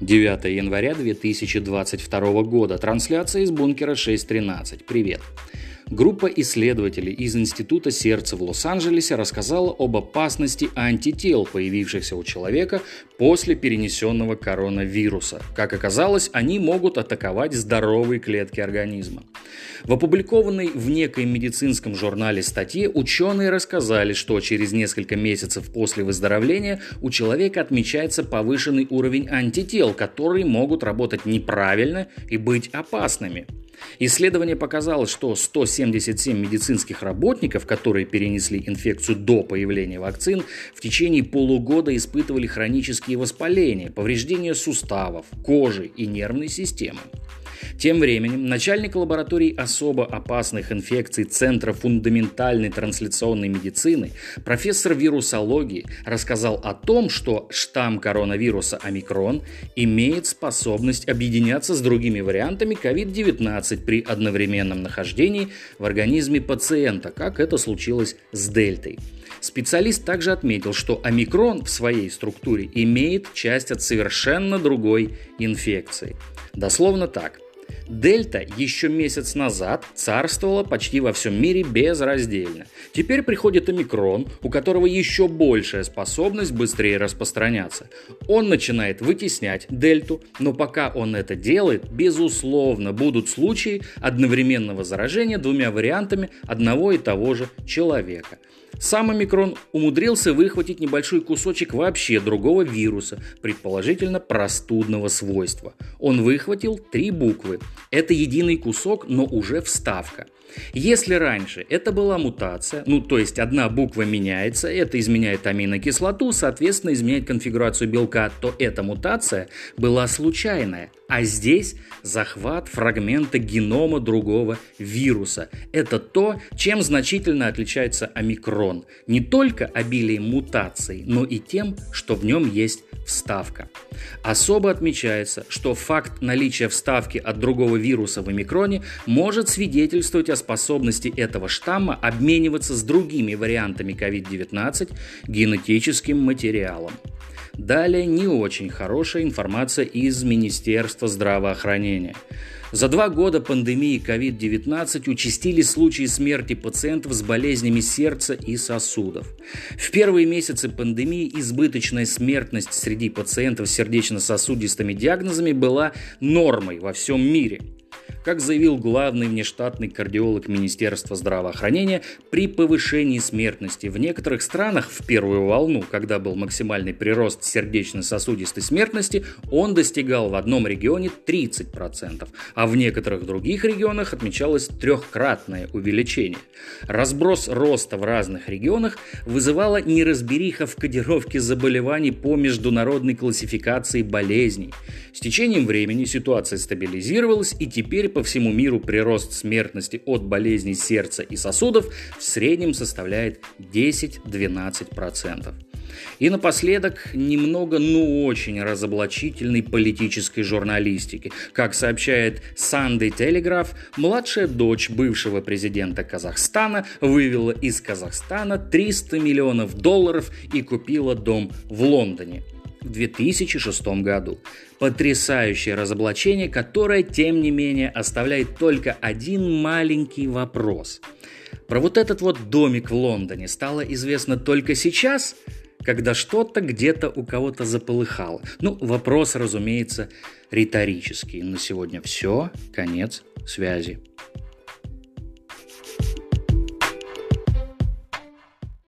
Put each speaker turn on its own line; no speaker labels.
9 января 2022 года. Трансляция из бункера 6.13. Привет. Группа исследователей из Института сердца в Лос-Анджелесе рассказала об опасности антител, появившихся у человека после перенесенного коронавируса. Как оказалось, они могут атаковать здоровые клетки организма. В опубликованной в некоем медицинском журнале статье ученые рассказали, что через несколько месяцев после выздоровления у человека отмечается повышенный уровень антител, которые могут работать неправильно и быть опасными. Исследование показало, что 177 медицинских работников, которые перенесли инфекцию до появления вакцин, в течение полугода испытывали хронические воспаления, повреждения суставов, кожи и нервной системы. Тем временем начальник лаборатории особо опасных инфекций Центра фундаментальной трансляционной медицины, профессор вирусологии, рассказал о том, что штамм коронавируса омикрон имеет способность объединяться с другими вариантами COVID-19 при одновременном нахождении в организме пациента, как это случилось с дельтой. Специалист также отметил, что омикрон в своей структуре имеет часть от совершенно другой инфекции. Дословно так – Дельта еще месяц назад царствовала почти во всем мире безраздельно. Теперь приходит омикрон, у которого еще большая способность быстрее распространяться. Он начинает вытеснять дельту, но пока он это делает, безусловно, будут случаи одновременного заражения двумя вариантами одного и того же человека – сам омикрон умудрился выхватить небольшой кусочек вообще другого вируса, предположительно простудного свойства. Он выхватил три буквы. Это единый кусок, но уже вставка – если раньше это была мутация, ну то есть одна буква меняется, это изменяет аминокислоту, соответственно изменяет конфигурацию белка, то эта мутация была случайная. А здесь захват фрагмента генома другого вируса. Это то, чем значительно отличается омикрон. Не только обилием мутаций, но и тем, что в нем есть вставка. Особо отмечается, что факт наличия вставки от другого вируса в омикроне может свидетельствовать о способности этого штамма обмениваться с другими вариантами COVID-19 генетическим материалом. Далее не очень хорошая информация из Министерства здравоохранения. За два года пандемии COVID-19 участились случаи смерти пациентов с болезнями сердца и сосудов. В первые месяцы пандемии избыточная смертность среди пациентов с сердечно-сосудистыми диагнозами была нормой во всем мире – как заявил главный внештатный кардиолог Министерства здравоохранения, при повышении смертности в некоторых странах в первую волну, когда был максимальный прирост сердечно-сосудистой смертности, он достигал в одном регионе 30%, а в некоторых других регионах отмечалось трехкратное увеличение. Разброс роста в разных регионах вызывала неразбериха в кодировке заболеваний по международной классификации болезней. С течением времени ситуация стабилизировалась и теперь по всему миру прирост смертности от болезней сердца и сосудов в среднем составляет 10-12%. И напоследок немного, ну очень разоблачительной политической журналистики. Как сообщает Sunday Telegraph, младшая дочь бывшего президента Казахстана вывела из Казахстана 300 миллионов долларов и купила дом в Лондоне в 2006 году. Потрясающее разоблачение, которое, тем не менее, оставляет только один маленький вопрос. Про вот этот вот домик в Лондоне стало известно только сейчас, когда что-то где-то у кого-то заполыхало. Ну, вопрос, разумеется, риторический. На сегодня все. Конец связи.